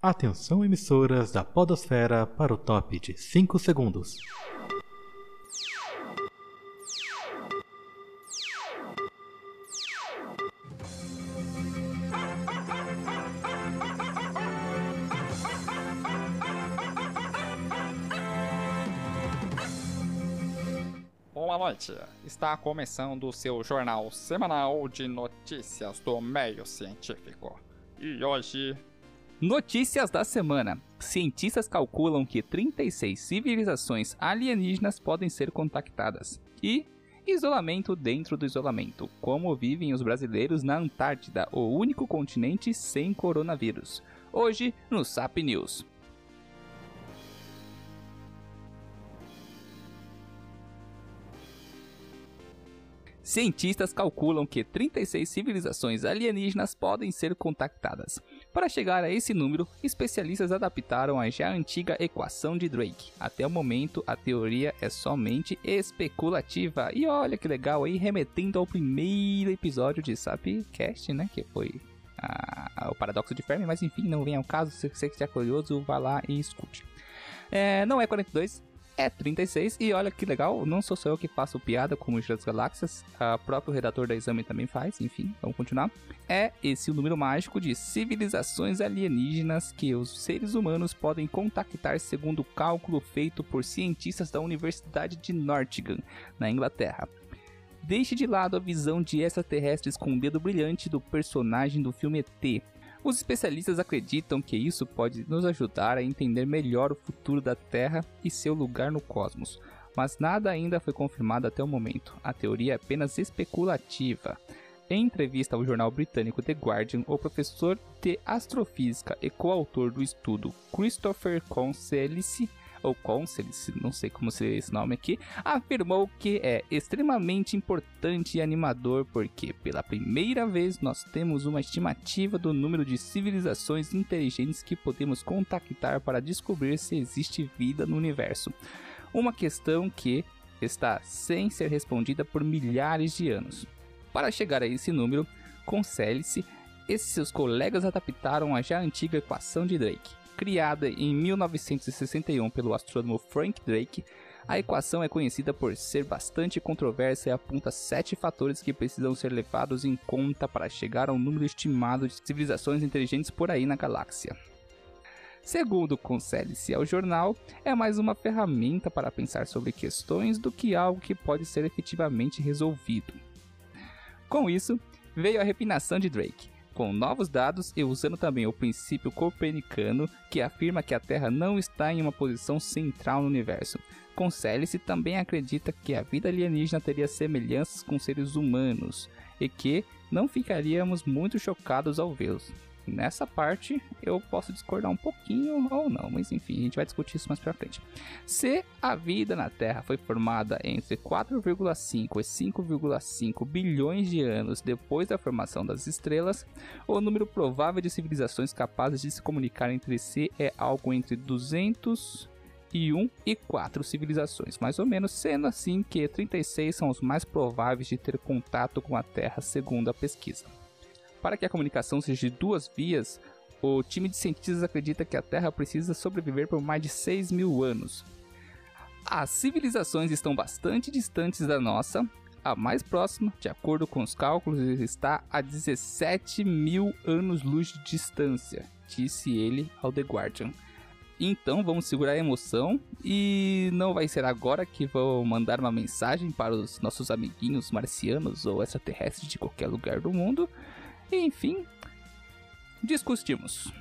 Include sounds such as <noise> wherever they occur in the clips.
Atenção emissoras da Podosfera para o top de 5 segundos. Boa noite. Está começando o seu jornal semanal de notícias do meio científico. E hoje Notícias da semana. Cientistas calculam que 36 civilizações alienígenas podem ser contactadas. E isolamento dentro do isolamento. Como vivem os brasileiros na Antártida, o único continente sem coronavírus. Hoje no SAP News. Cientistas calculam que 36 civilizações alienígenas podem ser contactadas. Para chegar a esse número, especialistas adaptaram a já antiga equação de Drake. Até o momento, a teoria é somente especulativa. E olha que legal aí, remetendo ao primeiro episódio de Sapcast, né? Que foi o paradoxo de Fermi, mas enfim, não vem ao caso. Se você estiver curioso, vá lá e escute. É, não é 42, é 36. E olha que legal, não sou só eu que faço piada com o das Galáxias, o próprio redator da Exame também faz, enfim, vamos continuar. É esse o número mágico de civilizações alienígenas que os seres humanos podem contactar segundo o cálculo feito por cientistas da Universidade de Nottingham, na Inglaterra. Deixe de lado a visão de extraterrestres com o dedo brilhante do personagem do filme ET, os especialistas acreditam que isso pode nos ajudar a entender melhor o futuro da Terra e seu lugar no cosmos, mas nada ainda foi confirmado até o momento. A teoria é apenas especulativa. Em entrevista ao jornal britânico The Guardian, o professor de astrofísica e coautor do estudo Christopher Conselice ou Concelis, não sei como seria esse nome aqui, afirmou que é extremamente importante e animador porque, pela primeira vez, nós temos uma estimativa do número de civilizações inteligentes que podemos contactar para descobrir se existe vida no universo. Uma questão que está sem ser respondida por milhares de anos. Para chegar a esse número, Concelis e seus colegas adaptaram a já antiga equação de Drake Criada em 1961 pelo astrônomo Frank Drake, a equação é conhecida por ser bastante controversa e aponta sete fatores que precisam ser levados em conta para chegar ao número estimado de civilizações inteligentes por aí na galáxia. Segundo concede-se ao jornal, é mais uma ferramenta para pensar sobre questões do que algo que pode ser efetivamente resolvido. Com isso, veio a refinação de Drake, com novos dados e usando também o princípio copernicano, que afirma que a Terra não está em uma posição central no universo. Concele-se também acredita que a vida alienígena teria semelhanças com seres humanos e que não ficaríamos muito chocados ao vê-los. Nessa parte eu posso discordar um pouquinho ou não, mas enfim, a gente vai discutir isso mais pra frente. Se a vida na Terra foi formada entre 4,5 e 5,5 bilhões de anos depois da formação das estrelas, o número provável de civilizações capazes de se comunicar entre si é algo entre 200 e 1 e 4 civilizações, mais ou menos, sendo assim que 36 são os mais prováveis de ter contato com a Terra, segundo a pesquisa. Para que a comunicação seja de duas vias, o time de cientistas acredita que a Terra precisa sobreviver por mais de 6 mil anos. As civilizações estão bastante distantes da nossa. A mais próxima, de acordo com os cálculos, está a 17 mil anos-luz de distância, disse ele ao The Guardian. Então vamos segurar a emoção e não vai ser agora que vou mandar uma mensagem para os nossos amiguinhos marcianos ou extraterrestres de qualquer lugar do mundo enfim, discutimos.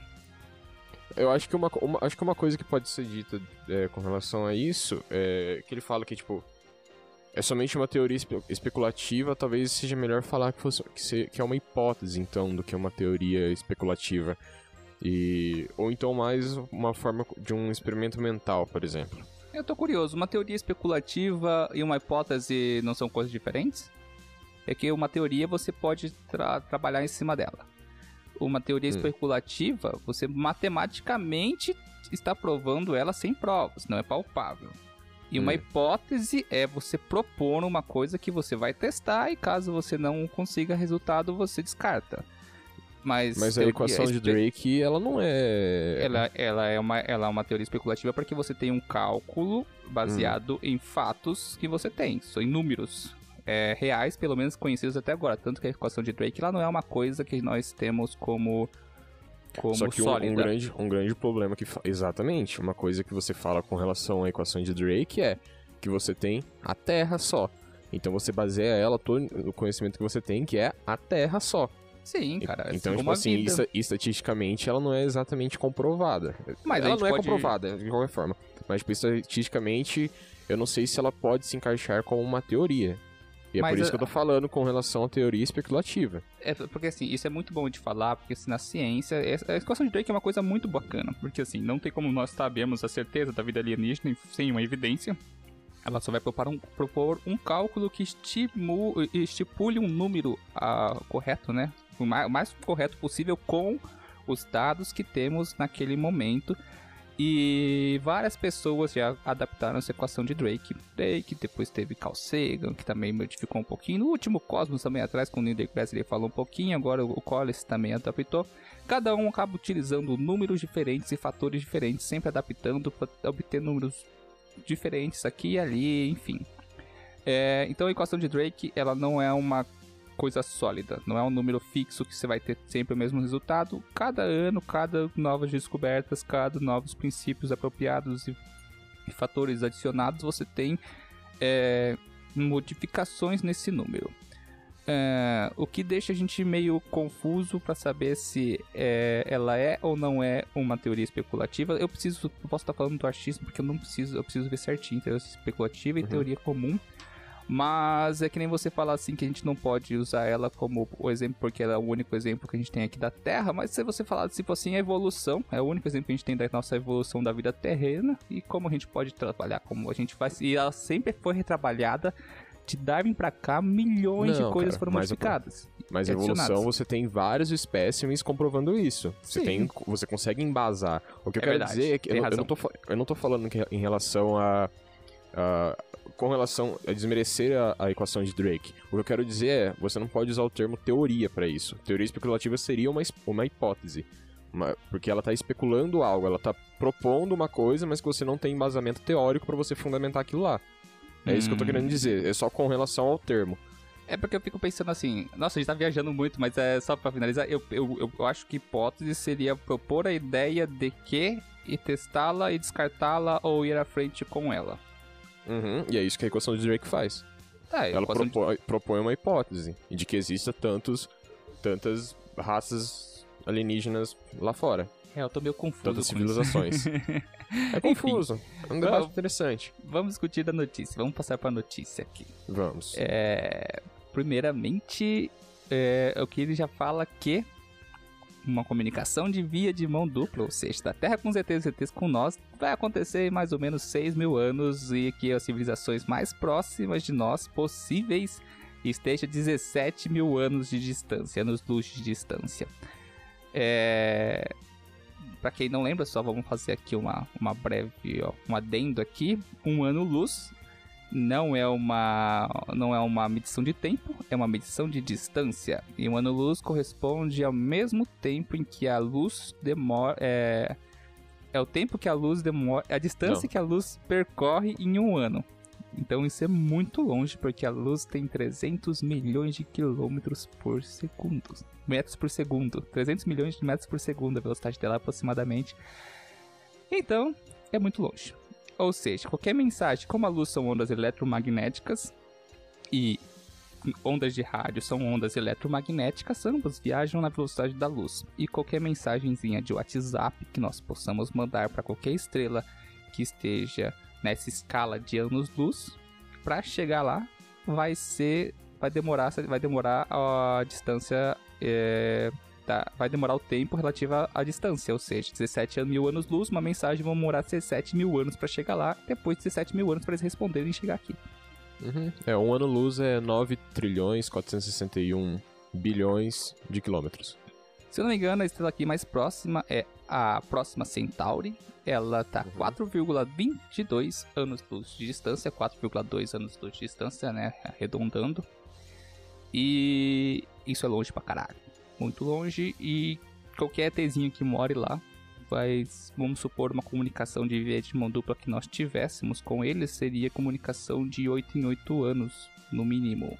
Eu acho que uma, uma, acho que uma coisa que pode ser dita é, com relação a isso é que ele fala que, tipo, é somente uma teoria espe especulativa, talvez seja melhor falar que, fosse, que, se, que é uma hipótese, então, do que uma teoria especulativa. E, ou então mais uma forma de um experimento mental, por exemplo. Eu tô curioso, uma teoria especulativa e uma hipótese não são coisas diferentes? É que uma teoria você pode tra trabalhar em cima dela. Uma teoria hum. especulativa, você matematicamente está provando ela sem provas, não é palpável. E uma hum. hipótese é você propor uma coisa que você vai testar e caso você não consiga resultado, você descarta. Mas, Mas a equação de Drake, ela não é. Ela, ela, é uma, ela é uma teoria especulativa porque você tem um cálculo baseado Hum. em fatos que você tem, são em números é, reais, pelo menos conhecidos até agora. Tanto que a equação de Drake ela não é uma coisa que nós temos como, como Só que um, um grande, um grande problema que. Exatamente. Uma coisa que você fala com relação à equação de Drake é que você tem a Terra só. Então você baseia ela todo o conhecimento que você tem, que é a Terra só. Sim, cara. então, como tipo assim, esta- estatisticamente ela não é exatamente comprovada. Mas ela não é pode- comprovada, de qualquer forma. Mas, tipo, estatisticamente, eu não sei se ela pode se encaixar como uma teoria. E é Mas por isso que eu tô falando com relação à teoria especulativa. É, porque assim, isso é muito bom de falar, porque assim, na ciência, a equação de Drake é uma coisa muito bacana, porque assim, não tem como nós sabermos a certeza da vida alienígena sem uma evidência. Ela só vai propor um, propor um cálculo que estimu, estipule um número ah, correto, né? O mais, o mais correto possível com os dados que temos naquele momento. E várias pessoas já adaptaram essa equação de Drake. Drake, depois teve Carl Sagan, que também modificou um pouquinho. No último Cosmos também atrás, com o Neil deGrasse ele falou um pouquinho. Agora o Collins também adaptou. Cada um acaba utilizando números diferentes e fatores diferentes, sempre adaptando para obter números diferentes aqui e ali, enfim. É, então a equação de Drake ela não é uma coisa sólida, não é um número fixo que você vai ter sempre o mesmo resultado. Cada ano, cada novas descobertas, cada novos princípios apropriados e, e fatores adicionados, você tem é, modificações nesse número. É, o que deixa a gente meio confuso para saber se é, ela é ou não é uma teoria especulativa. Eu preciso, eu posso estar falando do achismo porque eu não preciso, eu preciso ver certinho teoria especulativa e Uhum. teoria comum. Mas é que nem você falar assim que a gente não pode usar ela como o exemplo porque ela é o único exemplo que a gente tem aqui da Terra. Mas se você falar tipo assim, a evolução é o único exemplo que a gente tem da nossa evolução da vida terrena e como a gente pode trabalhar, como a gente faz. E ela sempre foi retrabalhada de Darwin pra cá, milhões Não, de coisas cara, foram mas- modificadas. Mas evolução, você tem vários espécimes comprovando isso. Você, tem, você consegue embasar. O que eu É quero verdade, dizer é que eu, eu não tô, eu não tô falando que em relação a, a- Com relação a desmerecer a, a equação de Drake. O que eu quero dizer é, você não pode usar o termo teoria para isso. Teoria especulativa seria uma, uma hipótese. Uma- porque ela tá especulando algo, ela tá propondo uma coisa, mas que você não tem embasamento teórico para você fundamentar aquilo lá. É isso que eu tô Hum. querendo dizer, é só com relação ao termo. É porque eu fico pensando assim, nossa, a gente tá viajando muito, mas é só pra finalizar, eu, eu, eu- eu acho que hipótese seria propor a ideia de que e testá-la e descartá-la ou ir à frente com ela. Uhum, e é isso que a equação de Drake faz. Tá, Ela equação de- propõe, propõe uma hipótese de que exista tantos, tantas raças alienígenas lá fora, É, eu tô meio confuso tantas civilizações. <laughs> é confuso, é um debate interessante. Vamos discutir da notícia, vamos passar pra notícia aqui. Vamos. É, primeiramente, é, o que ele já fala que uma comunicação de via de mão dupla, ou seja, da Terra com os ETs os ETs com nós, vai acontecer em mais ou menos 6 mil anos e que as civilizações mais próximas de nós possíveis esteja 17 mil anos de distância, anos-luz de distância. É... Para quem não lembra, só vamos fazer aqui uma, uma breve, ó, um adendo aqui. Um ano-luz não é uma não é uma medição de tempo, é uma medição de distância. E um ano-luz corresponde ao mesmo tempo em que a luz demora é, é o tempo que a luz demora, é a distância Não. que a luz percorre em um ano. Então isso é muito longe porque a luz tem 300 milhões de quilômetros por segundo. Metros por segundo. 300 milhões de metros por segundo a velocidade dela aproximadamente. Então, é muito longe. Ou seja, qualquer mensagem, como a luz são ondas eletromagnéticas e ondas de rádio são ondas eletromagnéticas, ambas viajam na velocidade da luz. E qualquer mensagenzinha de WhatsApp que nós possamos mandar para qualquer estrela que esteja nessa escala de anos-luz, para chegar lá vai ser vai demorar vai demorar a distância é, tá, vai demorar o tempo relativo à, à distância, ou seja, 17 mil anos-luz, uma mensagem vai demorar 17 mil anos para chegar lá, depois de 17 mil anos para eles responderem e chegar aqui. Uhum. É, um ano-luz é 9 trilhões 461 bilhões de quilômetros. Se eu não me engano, a estrela aqui mais próxima é a próxima Centauri. Ela tá Uhum. 4,22 anos-luz de distância, 4,2 anos-luz de distância, né? Arredondando. E isso é longe pra caralho. Muito longe e qualquer ETzinho que more lá vai, vamos supor, uma comunicação de via de mão dupla que nós tivéssemos com eles seria comunicação de 8 em 8 anos, no mínimo.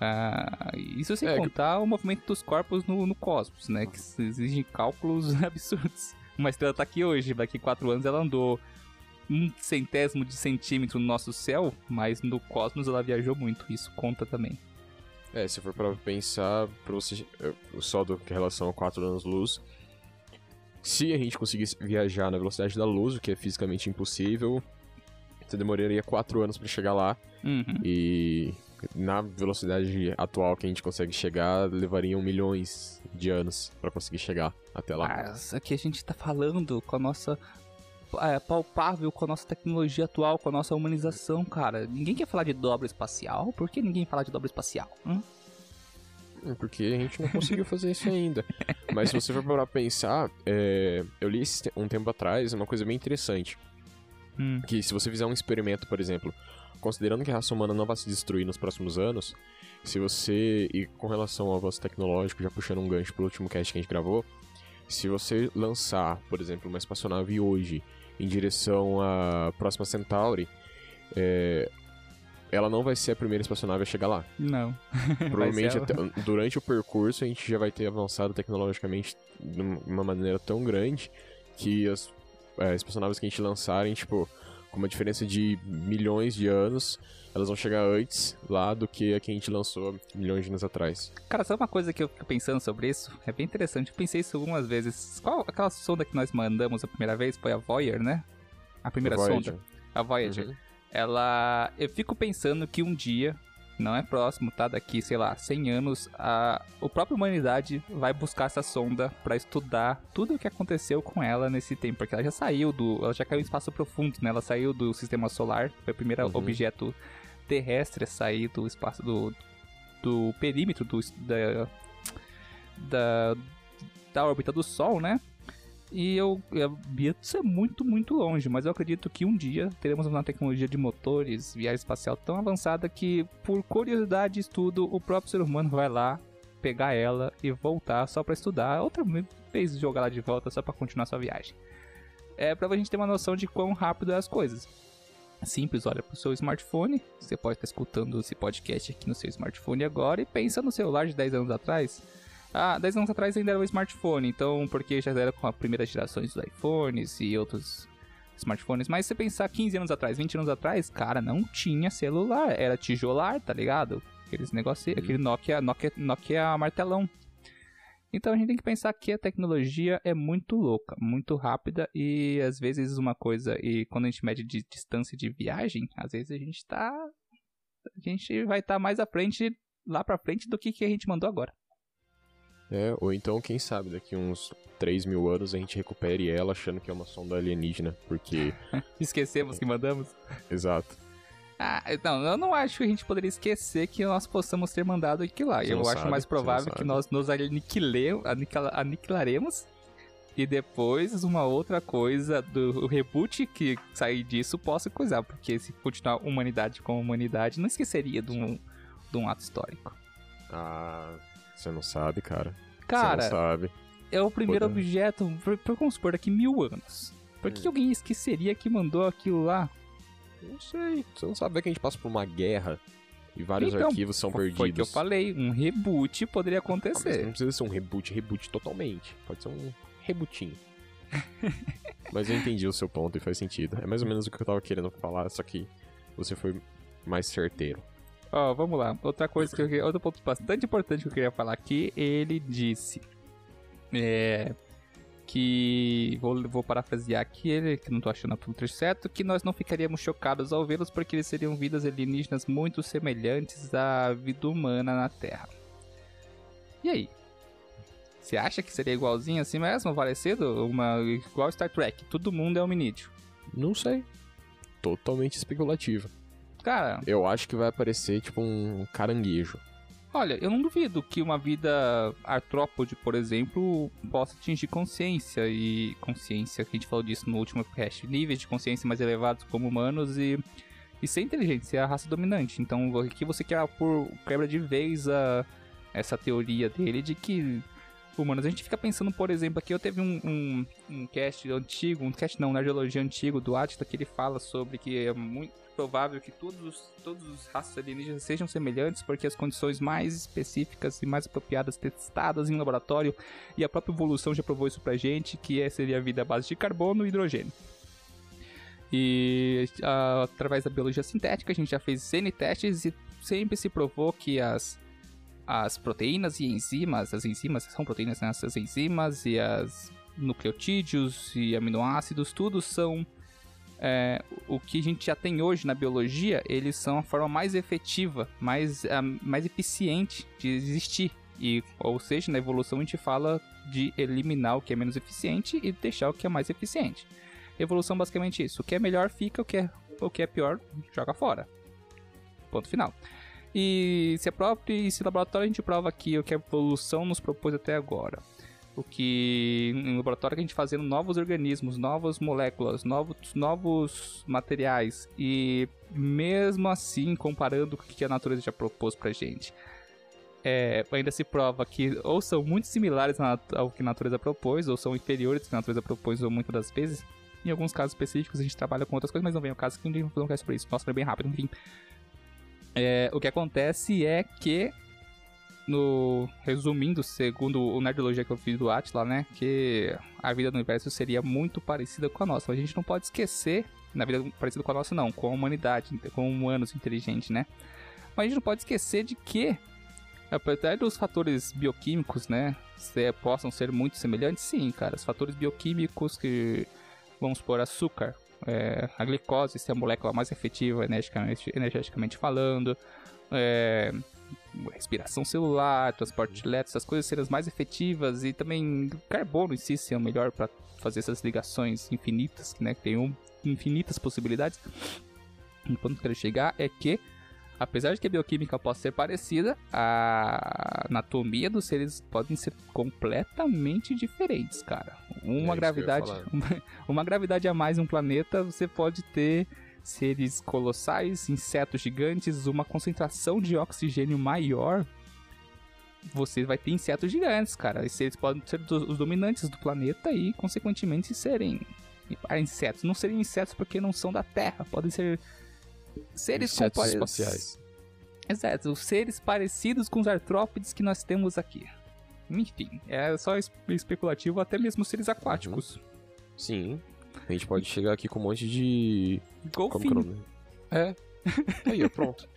Ah, isso sem É, que- contar o movimento dos corpos no, no cosmos, né? Que exigem cálculos <laughs> absurdos. Uma estrela tá aqui hoje, daqui 4 anos ela andou um centésimo de centímetro no nosso céu, mas no cosmos ela viajou muito, isso conta também. É, se for pra pensar, pra você, é, só do que relação a 4 anos-luz, se a gente conseguisse viajar na velocidade da luz, o que é fisicamente impossível, você demoraria 4 anos pra chegar lá, Uhum. e na velocidade atual que a gente consegue chegar, levariam milhões de anos pra conseguir chegar até lá. Mas aqui a gente tá falando com a nossa. É, palpável com a nossa tecnologia atual, com a nossa humanização, cara. Ninguém quer falar de dobra espacial? Por que ninguém fala de dobra espacial? Hum? Hum, Porque a gente não conseguiu fazer isso ainda. <laughs> Mas se você for para pensar, é, eu li um tempo atrás uma coisa bem interessante. Hum. Que se você fizer um experimento, por exemplo, considerando que a raça humana não vai se destruir nos próximos anos, se você, e com relação ao avanço tecnológico, já puxando um gancho pro último cast que a gente gravou, se você lançar, por exemplo, uma espaçonave hoje em direção à próxima Centauri, é, ela não vai ser a primeira espaçonave a chegar lá. Não. <laughs> Provavelmente até- durante o percurso a gente já vai ter avançado tecnologicamente de uma maneira tão grande que as é, espaçonaves que a gente lançarem, tipo, com uma diferença de milhões de anos, elas vão chegar antes lá do que a que a gente lançou milhões de anos atrás. Cara, sabe uma coisa que eu fico pensando sobre isso? É bem interessante. Eu pensei isso algumas vezes. Qual aquela sonda que nós mandamos a primeira vez? Foi a Voyager, né? A primeira Voyager. sonda. A Voyager. Uhum. ela. Eu fico pensando que um dia, não é próximo, tá? Daqui, sei lá, 100 anos, a, a própria humanidade vai buscar essa sonda pra estudar tudo o que aconteceu com ela nesse tempo. Porque ela já saiu do. Ela já caiu em espaço profundo, né? Ela saiu do sistema solar, foi o primeiro Uhum. objeto terrestre a sair do espaço do. do perímetro do, da, da. da órbita do Sol, né? E eu, eu ia ser muito, muito longe, mas eu acredito que um dia teremos uma tecnologia de motores, viagem espacial tão avançada que, por curiosidade e estudo, o próprio ser humano vai lá, pegar ela e voltar só pra estudar, outra vez jogar lá de volta só pra continuar sua viagem. É pra gente ter uma noção de quão rápido é as coisas. Simples, olha pro seu smartphone, você pode estar escutando esse podcast aqui no seu smartphone agora e pensa no celular de 10 anos atrás. Ah, 10 anos atrás ainda era o smartphone, então porque já era com as primeiras gerações dos iPhones e outros smartphones. Mas se você pensar 15 anos atrás, 20 anos atrás, cara, não tinha celular, era tijolar, tá ligado? Aqueles negócios, aquele Nokia, Nokia, Nokia martelão. Então a gente tem que pensar que a tecnologia é muito louca, muito rápida e às vezes uma coisa, e quando a gente mede de distância de viagem, às vezes a gente tá. A gente vai estar mais à frente, lá pra frente, do que, que a gente mandou agora. É, ou então, quem sabe, daqui uns 3 mil anos a gente recupere ela achando que é uma sonda alienígena, porque. <laughs> Esquecemos que mandamos. Exato. Ah, não, eu não acho que a gente poderia esquecer que nós possamos ter mandado aquilo lá. Você eu acho sabe, mais provável que nós nos aniquile- aniquila- aniquilaremos e depois uma outra coisa do reboot que sair disso possa coisar, porque se continuar humanidade com humanidade, não esqueceria de um, de um ato histórico. Ah, você não sabe, cara. você Cara, não sabe. é o primeiro objeto, por, por, vamos supor, daqui mil anos. Por que Hum. alguém esqueceria que mandou aquilo lá? Não sei. Você não sabe que a gente passa por uma guerra e vários Então, arquivos são Foi- perdidos. Foi o que eu falei, um reboot poderia Ah, mas acontecer. não precisa ser um reboot, reboot totalmente. Pode ser um rebootinho. <laughs> mas eu entendi o seu ponto e faz sentido. É mais ou menos o que eu tava querendo falar, só que você foi mais certeiro. Ó, vamos lá. Outra coisa que eu queria, outro ponto bastante importante que eu queria falar aqui, ele disse é que vou, vou parafrasear aqui ele, que não tô achando o trecho certo, que nós não ficaríamos chocados ao vê-los porque eles seriam vidas alienígenas muito semelhantes à vida humana na Terra. E aí? Você acha que seria igualzinho assim mesmo, parecido? Uma, igual Star Trek, todo mundo é hominídeo. Não sei. Totalmente especulativo. Cara, Eu acho que vai aparecer tipo um caranguejo. Olha, eu não duvido que uma vida artrópode, por exemplo, possa atingir consciência e consciência, que a gente falou disso no último cast, níveis de consciência mais elevados como humanos e, e ser inteligente, ser a raça dominante. Então aqui você quer por quebra de vez a, essa teoria dele de que humanos. A gente fica pensando, por exemplo, aqui eu teve um, um, um cast antigo, um cast não, na geologia antigo do Atita, que ele fala sobre que é muito provável que todos os, todos os raças alienígenas sejam semelhantes, porque as condições mais específicas e mais apropriadas testadas em laboratório e a própria evolução já provou isso pra gente, que é, seria a vida à base de carbono e hidrogênio. E a, através da biologia sintética a gente já fez N testes e sempre se provou que as, as proteínas e enzimas, as enzimas são proteínas, né? As enzimas e as nucleotídeos e aminoácidos, tudo são é, o que a gente já tem hoje na biologia, eles são a forma mais efetiva, mais, a, mais eficiente de existir. E, ou seja, na evolução a gente fala de eliminar o que é menos eficiente e deixar o que é mais eficiente. Evolução basicamente isso. O que é melhor fica, o que é, o que é pior joga fora. Ponto final. E se é próprio e se laboratório a gente prova aqui o que a evolução nos propôs até agora. O que em laboratório a gente fazendo novos organismos, novas moléculas, novos, novos materiais e mesmo assim comparando com o que a natureza já propôs pra gente. É, ainda se prova que ou são muito similares ao que a natureza propôs, ou são inferiores ao que a natureza propôs, ou muitas das vezes. Em alguns casos específicos a gente trabalha com outras coisas, mas não vem o caso que a gente não quer sobre isso. Nossa, foi bem rápido, enfim. É, o que acontece é que, no resumindo, segundo o Nerdologia que eu fiz do Atlas, né, que a vida no universo seria muito parecida com a nossa. A gente não pode esquecer, na vida parecida com a nossa, não, com a humanidade, com humanos inteligentes, né? Mas a gente não pode esquecer de que, apesar dos fatores bioquímicos, né, se, possam ser muito semelhantes, sim, cara, os fatores bioquímicos que, vamos supor, açúcar, é, a glicose ser a molécula mais efetiva energeticamente, energeticamente falando, é, respiração celular, transporte de elétrons, essas coisas serem as mais efetivas e também carbono em si ser o melhor para fazer essas ligações infinitas, né, que tem um, infinitas possibilidades. O ponto que eu quero chegar é que apesar de que a bioquímica possa ser parecida, a anatomia dos seres podem ser completamente diferentes, cara. Uma É gravidade, uma, <laughs> uma gravidade a mais em um planeta, você pode ter seres colossais, insetos gigantes, uma concentração de oxigênio maior. Você vai ter insetos gigantes, cara. E seres podem ser os dominantes do planeta e, consequentemente, serem ah, insetos. Não seriam insetos porque não são da Terra. Podem ser seres com Insetos espaciais. Exato, seres parecidos com os artrópodes que nós temos aqui. Enfim, é só es- especulativo, até mesmo seres aquáticos. Sim. A gente pode chegar aqui com um monte de. Como que é o Golfinho. nome? É. Aí, ó, pronto.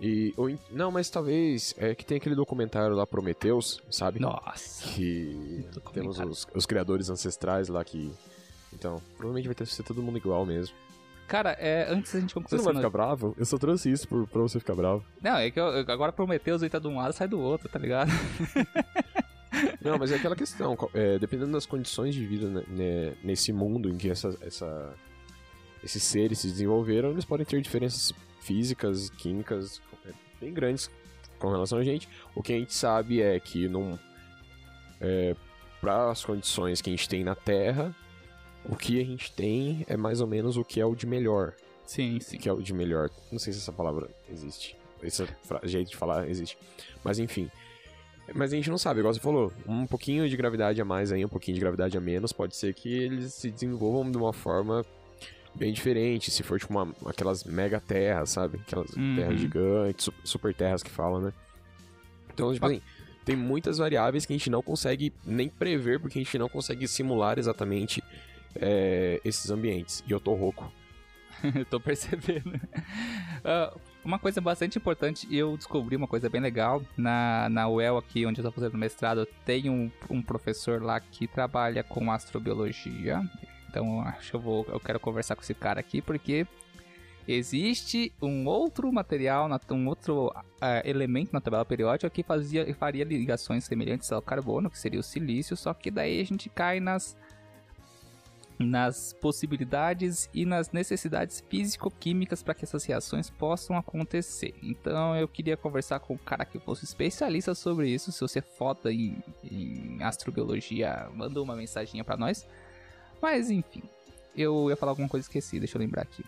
E. ou Não, mas talvez. É que tem aquele documentário lá, Prometheus, sabe? Nossa. Que temos os, os criadores ancestrais lá que. Então, provavelmente vai ter ser todo mundo igual mesmo. Cara, é, antes a gente Você não concluir vai ficar bravo? Eu só trouxe isso por, pra você ficar bravo. Não, é que eu, eu- agora Prometeus entra de um lado sai do outro, tá ligado? <laughs> Não, mas é aquela questão, é, dependendo das condições de vida né, né, nesse mundo em que essa, essa- esses seres se desenvolveram, eles podem ter diferenças físicas, químicas é, bem grandes com relação a gente. O que a gente sabe é que é, para as condições que a gente tem na Terra, o que a gente tem é mais ou menos o que é o de melhor. Sim, O sim. que é o de melhor. Não sei se essa palavra existe. Esse jeito de falar existe. Mas enfim. Mas a gente não sabe, igual você falou. Um pouquinho de gravidade a mais aí, um pouquinho de gravidade a menos, pode ser que eles se desenvolvam de uma forma bem diferente. Se for tipo uma, aquelas mega terras, sabe? Aquelas Uhum. terras gigantes, su- super terras que falam, né? Então, tipo assim, tem muitas variáveis que a gente não consegue nem prever, porque a gente não consegue simular exatamente é, esses ambientes. E eu tô rouco. <laughs> Eu tô percebendo. <laughs> Ah, uma coisa bastante importante, eu descobri uma coisa bem legal. Na, na UEL, aqui onde eu tô fazendo mestrado, tem um, um professor lá que trabalha com astrobiologia. Então acho que eu vou. Eu quero conversar com esse cara aqui, porque existe um outro material, um outro ah, elemento na tabela periódica que fazia, faria ligações semelhantes ao carbono, que seria o silício, só que daí a gente cai nas nas possibilidades e nas necessidades físico-químicas para que essas reações possam acontecer. Então eu queria conversar com um cara que fosse especialista sobre isso. Se você é foda em, em astrobiologia, manda uma mensaginha para nós. Mas enfim, eu ia falar alguma coisa esqueci, deixa eu lembrar aqui.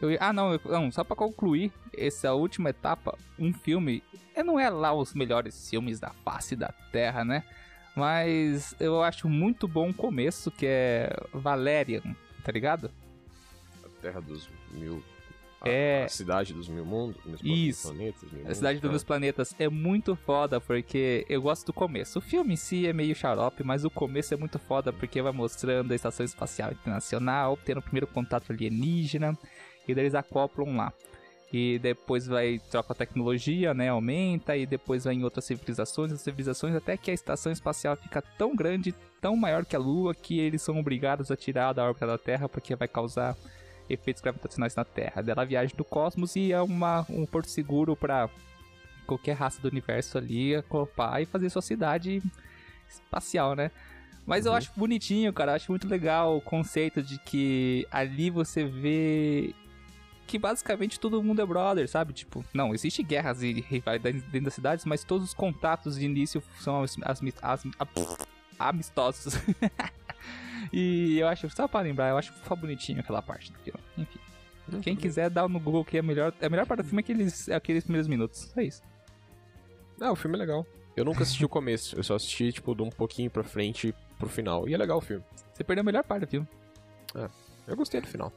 Eu ah, não, eu- não, só pra concluir essa última etapa, um filme. é, Não é lá os melhores filmes da face da Terra, né? Mas eu acho muito bom o começo, que é Valerian, tá ligado? A Terra dos Mil. A, É. a cidade dos mil mundos. Isso. planetas, mil A mundos, Cidade dos. Meus Planetas é muito foda porque eu gosto do começo. O filme em si é meio xarope, mas o começo é muito foda porque vai mostrando a Estação Espacial Internacional, tendo o primeiro contato alienígena, e daí eles acoplam lá. E depois vai troca a tecnologia, né? Aumenta, e depois vai em outras civilizações, outras civilizações, até que a estação espacial fica tão grande, tão maior que a Lua, que eles são obrigados a tirar da órbita da Terra porque vai causar efeitos gravitacionais na Terra. Dela viagem do cosmos e é uma, um porto seguro para qualquer raça do universo ali acopar e fazer sua cidade espacial, né? Mas eu Uhum. acho bonitinho, cara. Eu acho muito legal o conceito de que ali você vê que basicamente todo mundo é brother, sabe? Tipo, não, existe guerras e rivalidades dentro das cidades, mas todos os contatos de início são as, as, as- amistosos. <laughs> e eu acho, só pra lembrar, eu acho só bonitinho aquela parte do filme. Enfim. Quem quiser dar no Google que é melhor. A melhor parte do filme é aqueles, é aqueles primeiros minutos. É isso. Ah, o filme é legal. Eu nunca assisti o começo, eu só assisti, tipo, de um pouquinho pra frente pro final. E é legal o filme. Você perdeu a melhor parte do filme. Eu gostei do final.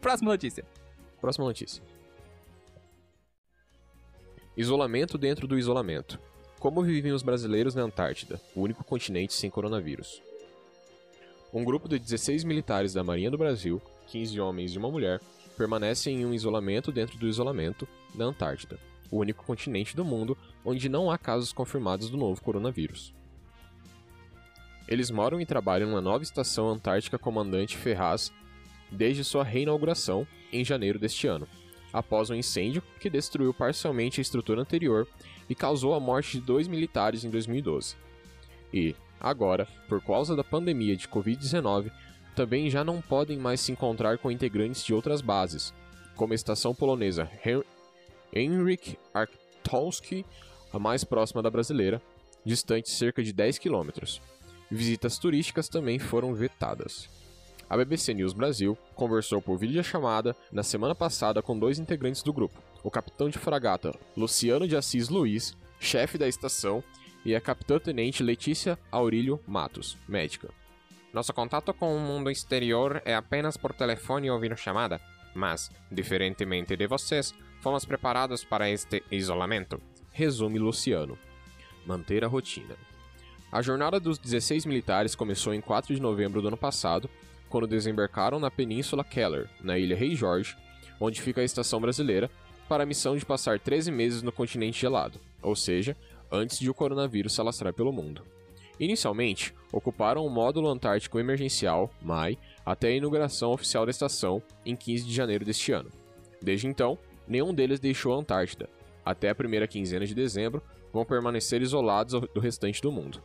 Próxima notícia. Próxima notícia. Isolamento dentro do isolamento. Como vivem os brasileiros na Antártida, o único continente sem coronavírus? Um grupo de 16 militares da Marinha do Brasil, 15 homens e uma mulher, permanecem em um isolamento dentro do isolamento da Antártida, o único continente do mundo onde não há casos confirmados do novo coronavírus. Eles moram e trabalham na nova estação antártica Comandante Ferraz desde sua reinauguração em janeiro deste ano, após um incêndio que destruiu parcialmente a estrutura anterior e causou a morte de dois militares em 2012. E, agora, por causa da pandemia de Covid-19, também já não podem mais se encontrar com integrantes de outras bases, como a estação polonesa Hen- Henryk Arctowski, a mais próxima da brasileira, distante cerca de 10 quilômetros. Visitas turísticas também foram vetadas. A BBC News Brasil conversou por videochamada na semana passada com dois integrantes do grupo, o capitão de fragata Luciano de Assis Luiz, chefe da estação, e a capitã-tenente Letícia Aurílio Matos, médica. Nosso contato com o mundo exterior é apenas por telefone ou videochamada, mas, diferentemente de vocês, fomos preparados para este isolamento, resume Luciano. Manter a rotina. A jornada dos 16 militares começou em 4 de novembro do ano passado quando desembarcaram na Península Keller, na ilha Rei Jorge, onde fica a estação brasileira, para a missão de passar 13 meses no continente gelado, ou seja, antes de o coronavírus se alastrar pelo mundo. Inicialmente, ocuparam o módulo antártico emergencial, MAI, até a inauguração oficial da estação, em 15 de janeiro deste ano. Desde então, nenhum deles deixou a Antártida. Até a primeira quinzena de dezembro, vão permanecer isolados do restante do mundo.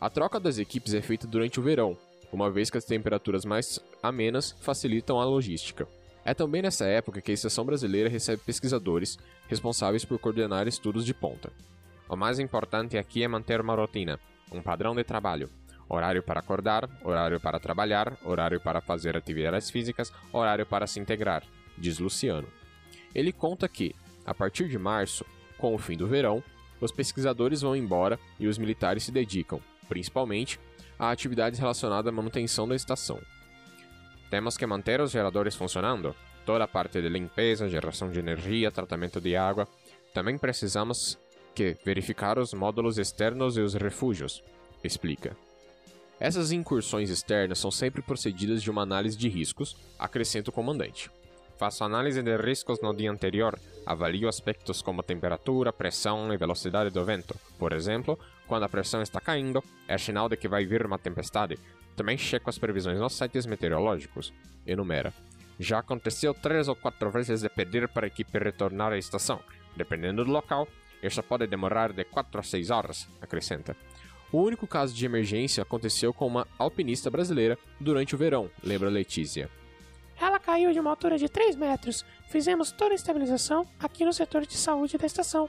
A troca das equipes é feita durante o verão, uma vez que as temperaturas mais amenas facilitam a logística. É também nessa época que a estação brasileira recebe pesquisadores responsáveis por coordenar estudos de ponta. O mais importante aqui é manter uma rotina, um padrão de trabalho. Horário para acordar, horário para trabalhar, horário para fazer atividades físicas, horário para se integrar, diz Luciano. Ele conta que, a partir de março, com o fim do verão, os pesquisadores vão embora e os militares se dedicam, principalmente, a atividades relacionadas à manutenção da estação. Temos que manter os geradores funcionando, toda a parte de limpeza, geração de energia, tratamento de água. Também precisamos que verificar os módulos externos e os refúgios, explica. Essas incursões externas são sempre procedidas de uma análise de riscos, acrescenta o comandante. Faço análise de riscos no dia anterior, avalio aspectos como temperatura, pressão e velocidade do vento. Por exemplo, quando a pressão está caindo, é sinal de que vai vir uma tempestade. Também checo as previsões nos sites meteorológicos. Enumera. Já aconteceu três ou quatro vezes de pedir para a equipe retornar à estação. Dependendo do local, isso pode demorar de 4 a 6 horas, acrescenta. O único caso de emergência aconteceu com uma alpinista brasileira durante o verão, lembra Letícia. Ela caiu de uma altura de 3 metros. Fizemos toda a estabilização aqui no setor de saúde da estação.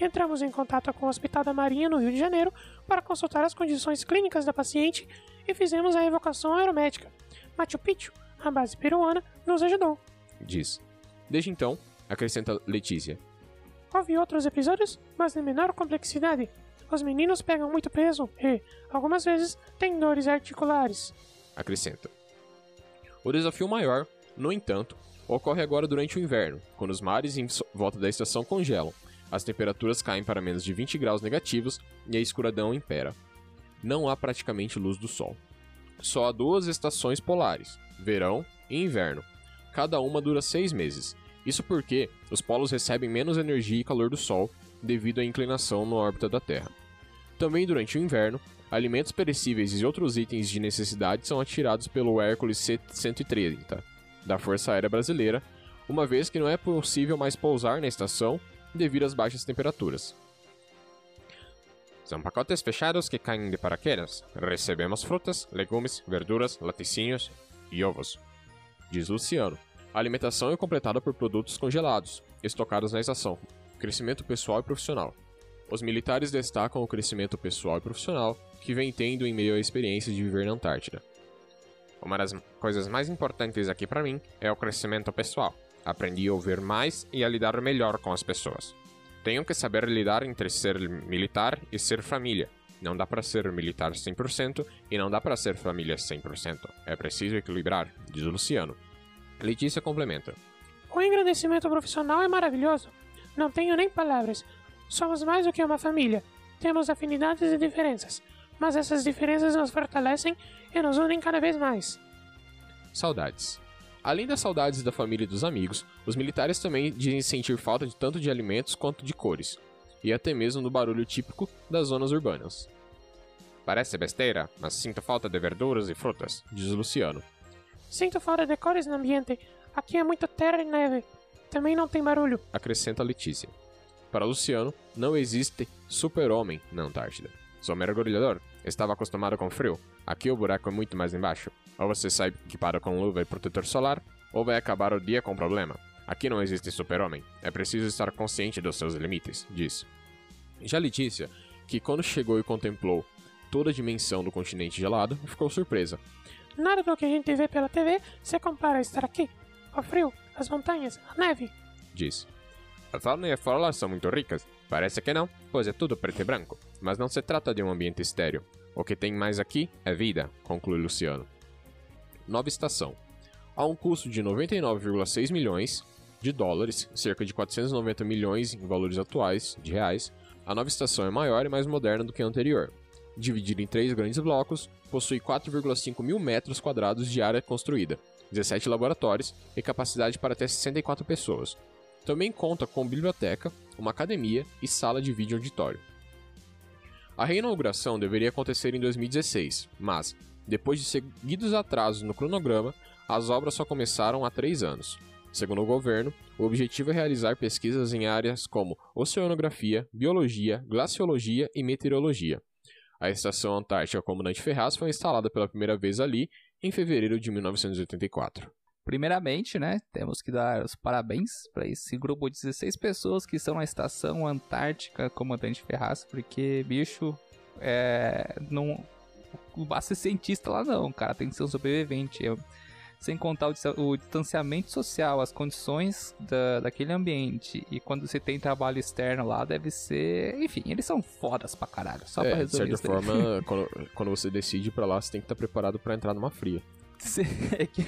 Entramos em contato com o Hospital da Marinha no Rio de Janeiro para consultar as condições clínicas da paciente e fizemos a evocação aeromédica. Machu Picchu, a base peruana, nos ajudou. Diz. Desde então, acrescenta Letícia, Houve outros episódios, mas de menor complexidade. Os meninos pegam muito peso e, algumas vezes, têm dores articulares. acrescenta. O desafio maior, no entanto, ocorre agora durante o inverno, quando os mares em volta da estação congelam, as temperaturas caem para menos de 20 graus negativos e a escuridão impera. Não há praticamente luz do sol. Só há duas estações polares, verão e inverno. Cada uma dura seis meses. Isso porque os polos recebem menos energia e calor do Sol devido à inclinação na órbita da Terra. Também durante o inverno, alimentos perecíveis e outros itens de necessidade são atirados pelo Hércules C-130 da Força Aérea Brasileira, uma vez que não é possível mais pousar na estação devido às baixas temperaturas. São pacotes fechados que caem de paraquedas. Recebemos frutas, legumes, verduras, laticínios e ovos. Diz Luciano. A alimentação é completada por produtos congelados, estocados na estação. Crescimento pessoal e profissional. Os militares destacam o crescimento pessoal e profissional que vem tendo em meio à experiência de viver na Antártida. Uma das coisas mais importantes aqui para mim é o crescimento pessoal. Aprendi a ouvir mais e a lidar melhor com as pessoas. Tenho que saber lidar entre ser militar e ser família. Não dá para ser militar 100% e não dá para ser família 100%. É preciso equilibrar, diz o Luciano. Letícia complementa. O engrandecimento profissional é maravilhoso. Não tenho nem palavras. Somos mais do que uma família. Temos afinidades e diferenças. Mas essas diferenças nos fortalecem e nos unem cada vez mais. Saudades. Além das saudades da família e dos amigos, os militares também dizem sentir falta de tanto de alimentos quanto de cores, e até mesmo do barulho típico das zonas urbanas. Parece besteira, mas sinto falta de verduras e frutas, diz Luciano. Sinto falta de cores no ambiente. Aqui é muito terra e neve. Também não tem barulho. Acrescenta Letícia. Para Luciano, não existe super-homem na Antártida. Sou mergulhador, estava acostumado com frio. Aqui o buraco é muito mais embaixo. Ou você sai equipado com luva e protetor solar, ou vai acabar o dia com problema. Aqui não existe super-homem. É preciso estar consciente dos seus limites, diz. Já Letícia, que quando chegou e contemplou toda a dimensão do continente gelado, ficou surpresa. Nada do que a gente vê pela TV se compara a estar aqui. O frio, as montanhas, a neve. diz. A fauna e a flora são muito ricas. Parece que não, pois é tudo preto e branco. Mas não se trata de um ambiente estéreo. O que tem mais aqui é vida, conclui Luciano. Nova estação. A um custo de 99,6 milhões de dólares, cerca de 490 milhões em valores atuais de reais, a nova estação é maior e mais moderna do que a anterior. Dividida em três grandes blocos, possui 4,5 mil metros quadrados de área construída, 17 laboratórios e capacidade para até 64 pessoas. Também conta com biblioteca, uma academia e sala de vídeo auditório. A reinauguração deveria acontecer em 2016, mas, depois de seguidos atrasos no cronograma, as obras só começaram há três anos. Segundo o governo, o objetivo é realizar pesquisas em áreas como oceanografia, biologia, glaciologia e meteorologia. A estação Antártica Comandante Ferraz foi instalada pela primeira vez ali em fevereiro de 1984. Primeiramente, né, temos que dar os parabéns para esse grupo de 16 pessoas que estão na estação Antártica Comandante Ferraz, porque, bicho, é, não, não basta ser cientista lá não, cara, tem que ser um sobrevivente. Eu- sem contar o, o distanciamento social, as condições da, daquele ambiente, e quando você tem trabalho externo lá, deve ser... Enfim, eles são fodas pra caralho, só pra É, de resolver certa isso daí. forma, <laughs> quando, quando você decide ir pra lá, você tem que estar preparado pra entrar numa fria. <laughs> É que-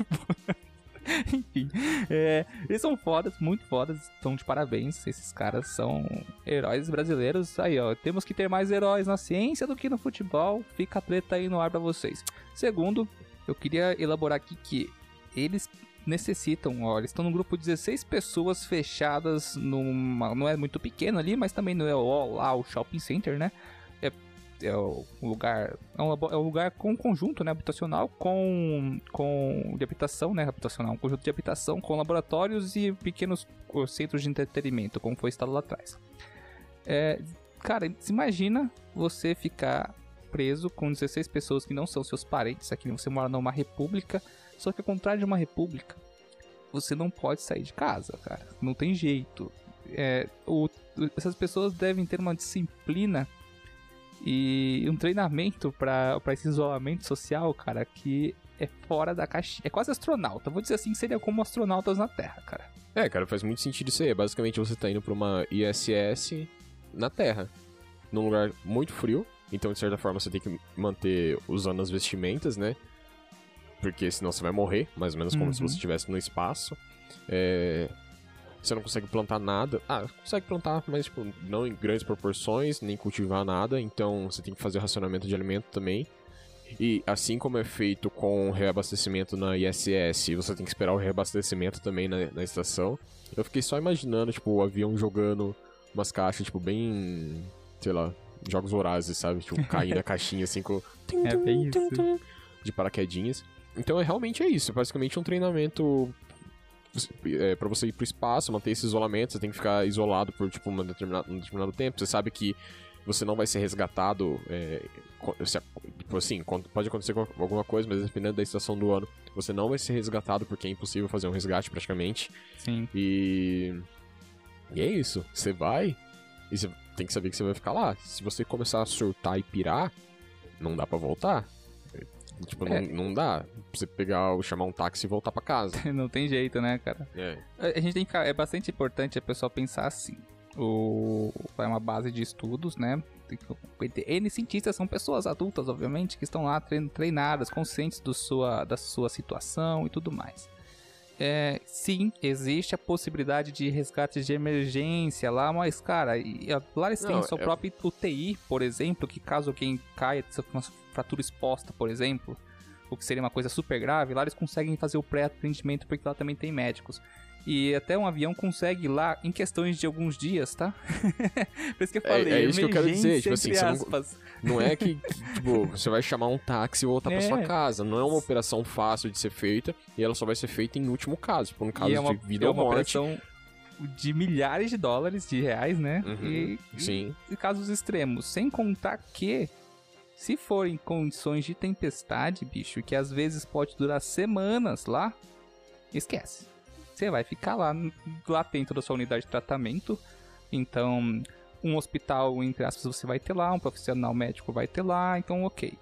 Enfim, é, eles são fodas, muito fodas, estão de parabéns. Esses caras são heróis brasileiros. Aí, ó, temos que ter mais heróis na ciência do que no futebol. Fica a treta aí no ar pra vocês. Segundo, eu queria elaborar aqui que eles necessitam, ó, eles estão num grupo de 16 pessoas fechadas numa, não é muito pequeno ali, mas também não é ó, lá o shopping center, né? É, o lugar, é um, é um lugar com conjunto, né, habitacional com com de habitação, né, habitacional, um conjunto de habitação com laboratórios e pequenos centros de entretenimento, como foi instalado lá atrás. É, cara, imagina você ficar preso com 16 pessoas que não são seus parentes, aqui você mora numa república, só que ao contrário de uma república, você não pode sair de casa, cara. Não tem jeito. É, o- essas pessoas devem ter uma disciplina e um treinamento para esse isolamento social, cara, que é fora da caixinha. É quase astronauta. Vou dizer assim, seria como astronautas na Terra, cara. É, cara, faz muito sentido isso aí. Basicamente, você tá indo pra uma ISS na Terra, num lugar muito frio. Então, de certa forma, você tem que manter usando as vestimentas, né? Porque senão você vai morrer, mais ou menos como Uhum. se você estivesse no espaço. É, Você não consegue plantar nada. Ah, consegue plantar, mas tipo, não em grandes proporções, nem cultivar nada. Então você tem que fazer racionamento de alimento também. E assim como é feito com o reabastecimento na ISS, você tem que esperar o reabastecimento também na, na estação. Eu fiquei só imaginando, tipo, o avião jogando umas caixas, tipo, bem. sei lá, jogos vorazes, sabe? Tipo, <laughs> caindo a caixinha assim com. É bem isso. de paraquedinhas. Então é realmente é isso, é basicamente um treinamento é, para você ir pro espaço, manter esse isolamento, você tem que ficar isolado por tipo um determinado, um determinado tempo. Você sabe que você não vai ser resgatado, é, se, tipo assim, pode acontecer alguma coisa, mas dependendo da estação do ano, você não vai ser resgatado porque é impossível fazer um resgate praticamente. Sim. E. E é isso. Você vai e você tem que saber que você vai ficar lá. Se você começar a surtar e pirar, não dá pra voltar. Tipo, É. não, não dá pra você pegar, chamar um táxi e voltar pra casa. <laughs> Não tem jeito, né, cara? É. A gente tem que, é bastante importante a pessoa pensar assim. O é uma base de estudos, né? N cientistas são pessoas adultas, obviamente, que estão lá trein- treinadas, conscientes do sua, da sua situação e tudo mais. É, sim, existe a possibilidade de resgates de emergência lá, mas, cara, lá eles têm seu é- próprio UTI, por exemplo, que caso alguém caia, se uma fratura exposta, por exemplo, o que seria uma coisa super grave, lá eles conseguem fazer o pré-atendimento porque lá também tem médicos. E até um avião consegue ir lá em questões de alguns dias, tá? <laughs> Por isso que eu É- falei, é isso que eu quero dizer, tipo assim, não-. Não é que, <laughs> que, tipo, você vai chamar um táxi e voltar pra É. sua casa. Não é uma operação fácil de ser feita e ela só vai ser feita em último caso, tipo, no caso é uma, de vida é ou uma morte. operação de milhares de dólares, de reais, né? Uhum, E, sim. e casos extremos. Sem contar que, se for em condições de tempestade, bicho, que às vezes pode durar semanas lá, esquece. Você vai ficar lá, lá dentro da sua unidade de tratamento. Então, um hospital, entre aspas, você vai ter lá, um profissional médico vai ter lá, então ok.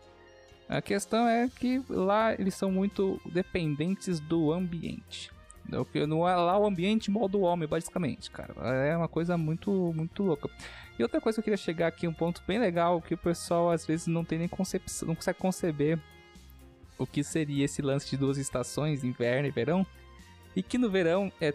A questão é que lá eles são muito dependentes do ambiente. Não, é lá o ambiente molda o homem, basicamente, cara. É uma coisa muito, muito louca. E outra coisa que eu queria chegar aqui, um ponto bem legal, que o pessoal às vezes não tem nem concepção, não consegue conceber o que seria esse lance de duas estações, inverno e verão. E que no verão é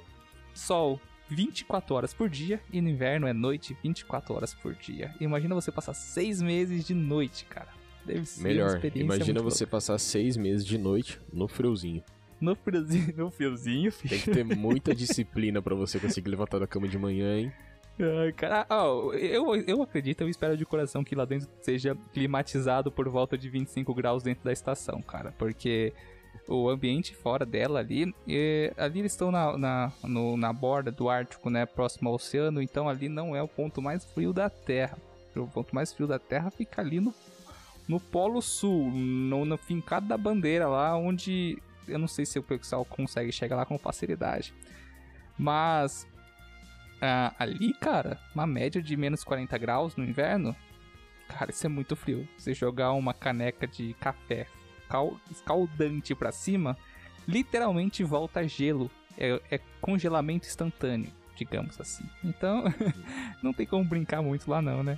sol 24 horas por dia e no inverno é noite 24 horas por dia. Imagina você passar seis meses de noite, cara. Deve ser uma Melhor, experiência imagina você passar seis meses de noite no friozinho. louca. no friozinho, <laughs> no friozinho, Tem que ter muita disciplina pra você conseguir levantar da cama de manhã, hein? Ai, cara, ah, eu, eu acredito, eu espero de coração que lá dentro seja climatizado por volta de 25 graus dentro da estação, cara. Porque o ambiente fora dela ali, eh, ali eles estão na, na, no- na borda do Ártico, né, próximo ao oceano, então ali não é o ponto mais frio da Terra. O ponto mais frio da Terra fica ali no, no Polo Sul, no, no fincado da bandeira lá, onde eu não sei se o pessoal consegue chegar lá com facilidade. Mas ah, ali, cara, uma média de menos 40 graus no inverno, cara, isso é muito frio. Você jogar uma caneca de café cal- escaldante pra cima, literalmente volta gelo. É, é congelamento instantâneo, digamos assim. Então, <laughs> não tem como brincar muito lá não, né?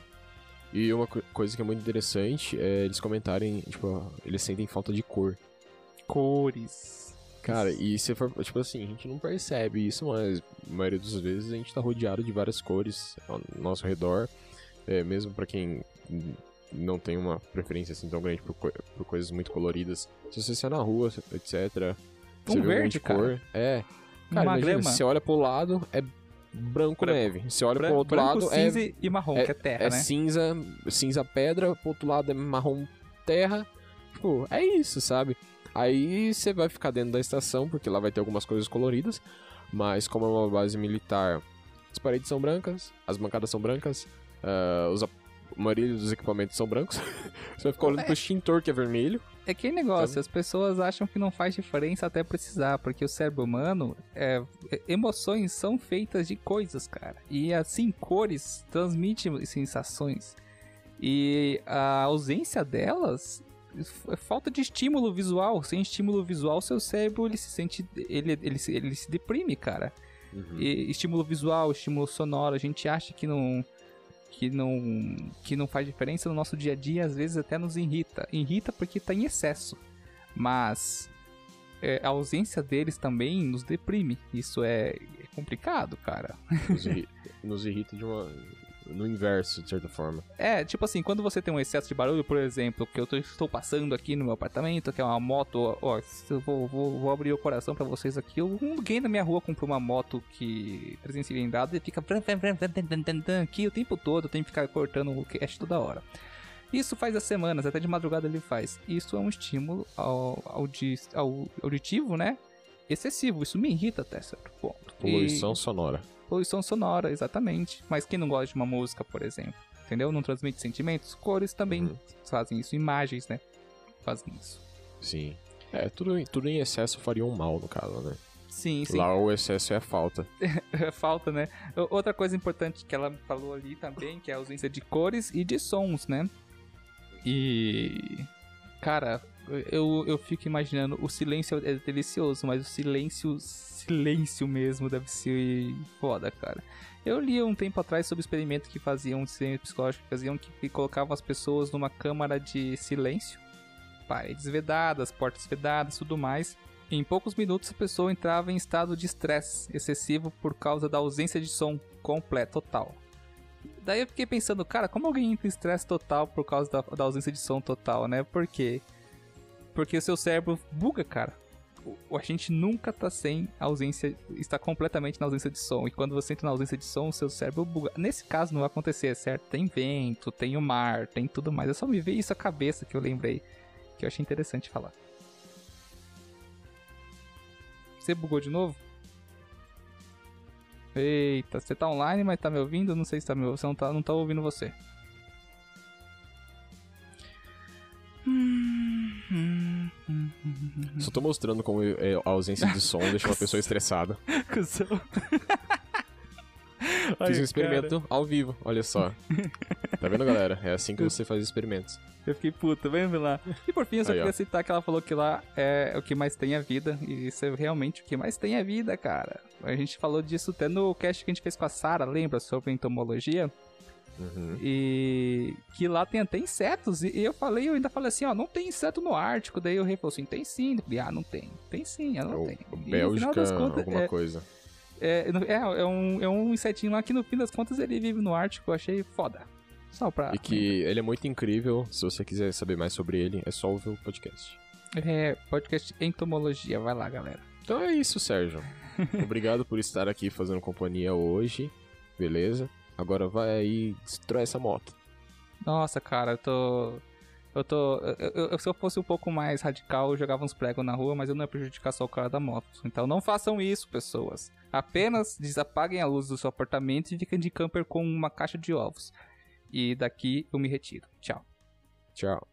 E uma co- coisa que é muito interessante é eles comentarem, tipo, eles sentem falta de cor. Cores. Cara, e se for, tipo assim, a gente não percebe isso, mas a maioria das vezes a gente tá rodeado de várias cores ao nosso redor. É, mesmo pra quem não tem uma preferência assim tão grande por, por coisas muito coloridas. Se você sair na rua, etc. Você Um vê um verde, de cara. cor. É. Cara, Uma imagina, grama. você olha pro lado, é branco, Branco. neve. Você olha Bran- pro outro branco, lado, é cinza e marrom, que é terra, é né? cinza, cinza pedra, pro outro lado é marrom terra. Tipo, é isso, sabe? Aí você vai ficar dentro da estação, porque lá vai ter algumas coisas coloridas, mas como é uma base militar, as paredes são brancas, as bancadas são brancas, ah, os, a maioria dos equipamentos são brancos. <laughs> você vai ficar olhando pro extintor que é vermelho. É que negócio, Sabe? as pessoas acham que não faz diferença até precisar, porque o cérebro humano, é, é- emoções são feitas de coisas, cara. E assim, cores transmitem sensações. E a ausência delas é falta de estímulo visual. Sem estímulo visual, seu cérebro ele se sente. Ele, ele, se- ele se deprime, cara. Uhum. E estímulo visual, estímulo sonoro, a gente acha que não. Que não, que não faz diferença no nosso dia a dia, às vezes até nos irrita. Irrita porque tá em excesso. Mas é, a ausência deles também nos deprime. Isso é, é complicado, cara. Nos, irri- nos irrita de uma. No inverso, de certa forma. É, tipo assim, quando você tem um excesso de barulho, por exemplo, que eu tô- estou passando aqui no meu apartamento, que é uma moto, ó, eu vou, vou, vou abrir o coração pra vocês aqui. alguém na minha rua comprou uma moto que 300 cilindrada e fica aqui o tempo todo, tenho que ficar cortando o cast toda hora. Isso faz as semanas, até de madrugada ele faz. Isso é um estímulo ao, audi, ao auditivo, né? Excessivo, isso me irrita até certo ponto. E- Poluição sonora. Poluição sonora, exatamente. Mas quem não gosta de uma música, por exemplo? Entendeu? Não transmite sentimentos? Cores também Uhum. fazem isso. Imagens, né? Fazem isso. Sim. É, tudo, em- tudo em excesso faria um mal, no caso, né? Sim, sim. Lá o excesso é a falta. <laughs> Falta, né? Outra coisa importante que ela falou ali também, que é a ausência de cores e de sons, né? E. Cara, eu, eu fico imaginando, o silêncio é delicioso, mas o silêncio, silêncio mesmo deve ser foda, cara. Eu li um tempo atrás sobre experimento que faziam, um experimento psicológico que faziam, que, colocavam as pessoas numa câmara de silêncio, paredes vedadas, portas vedadas, tudo mais. Em poucos minutos a pessoa entrava em estado de estresse excessivo por causa da ausência de som completo, total. Daí eu fiquei pensando, cara, como alguém entra em estresse total por causa da, da ausência de som total, né? Por quê? Porque o seu cérebro buga, cara. O- A gente nunca tá sem ausência, está completamente na ausência de som. E quando você entra na ausência de som, o seu cérebro buga. Nesse caso não vai acontecer, certo? Tem vento, tem o mar, tem tudo mais. Eu só me veio isso à cabeça que eu lembrei, que eu achei interessante falar. Você bugou de novo? Eita, você tá online, mas tá me ouvindo? Não sei se tá me ouvindo. Você não tá, não tá ouvindo você. Só tô mostrando como é, a ausência de som deixa uma pessoa estressada. <laughs> Cusão. Fiz um experimento ao vivo, olha só. Tá vendo, galera? É assim que você faz experimentos. Eu fiquei puto, vamos lá. E por fim, eu só Aí, ó. queria citar que ela falou que lá é o que mais tem a vida. E isso é realmente o que mais tem a vida, cara. A gente falou disso até no cast que a gente fez com a Sara, lembra? Sobre entomologia. Uhum. E que lá tem até insetos. E eu falei, eu ainda falei assim, ó, não tem inseto no Ártico. Daí o rei falou assim, tem sim. Falei, ah, não tem. Tem sim, ela não Ou tem. E final Bélgica, contas, alguma é, coisa. é, é, é um, é um insetinho lá que no fim das contas ele vive no Ártico. Eu achei foda. Só pra. E que ele é muito incrível. Se você quiser saber mais sobre ele, é só ouvir o podcast. É, podcast Entomologia. Vai lá, galera. Então é isso, Sérgio. <laughs> Obrigado por estar aqui fazendo companhia hoje. Beleza? Agora vai aí destrói essa moto. Nossa, cara, eu tô. Eu tô. eu- eu- se eu fosse um pouco mais radical, eu jogava uns pregos na rua, mas eu não ia prejudicar só o cara da moto. Então não façam isso, pessoas. Apenas desapaguem a luz do seu apartamento e fiquem de camper com uma caixa de ovos. E daqui eu me retiro. Tchau. Tchau.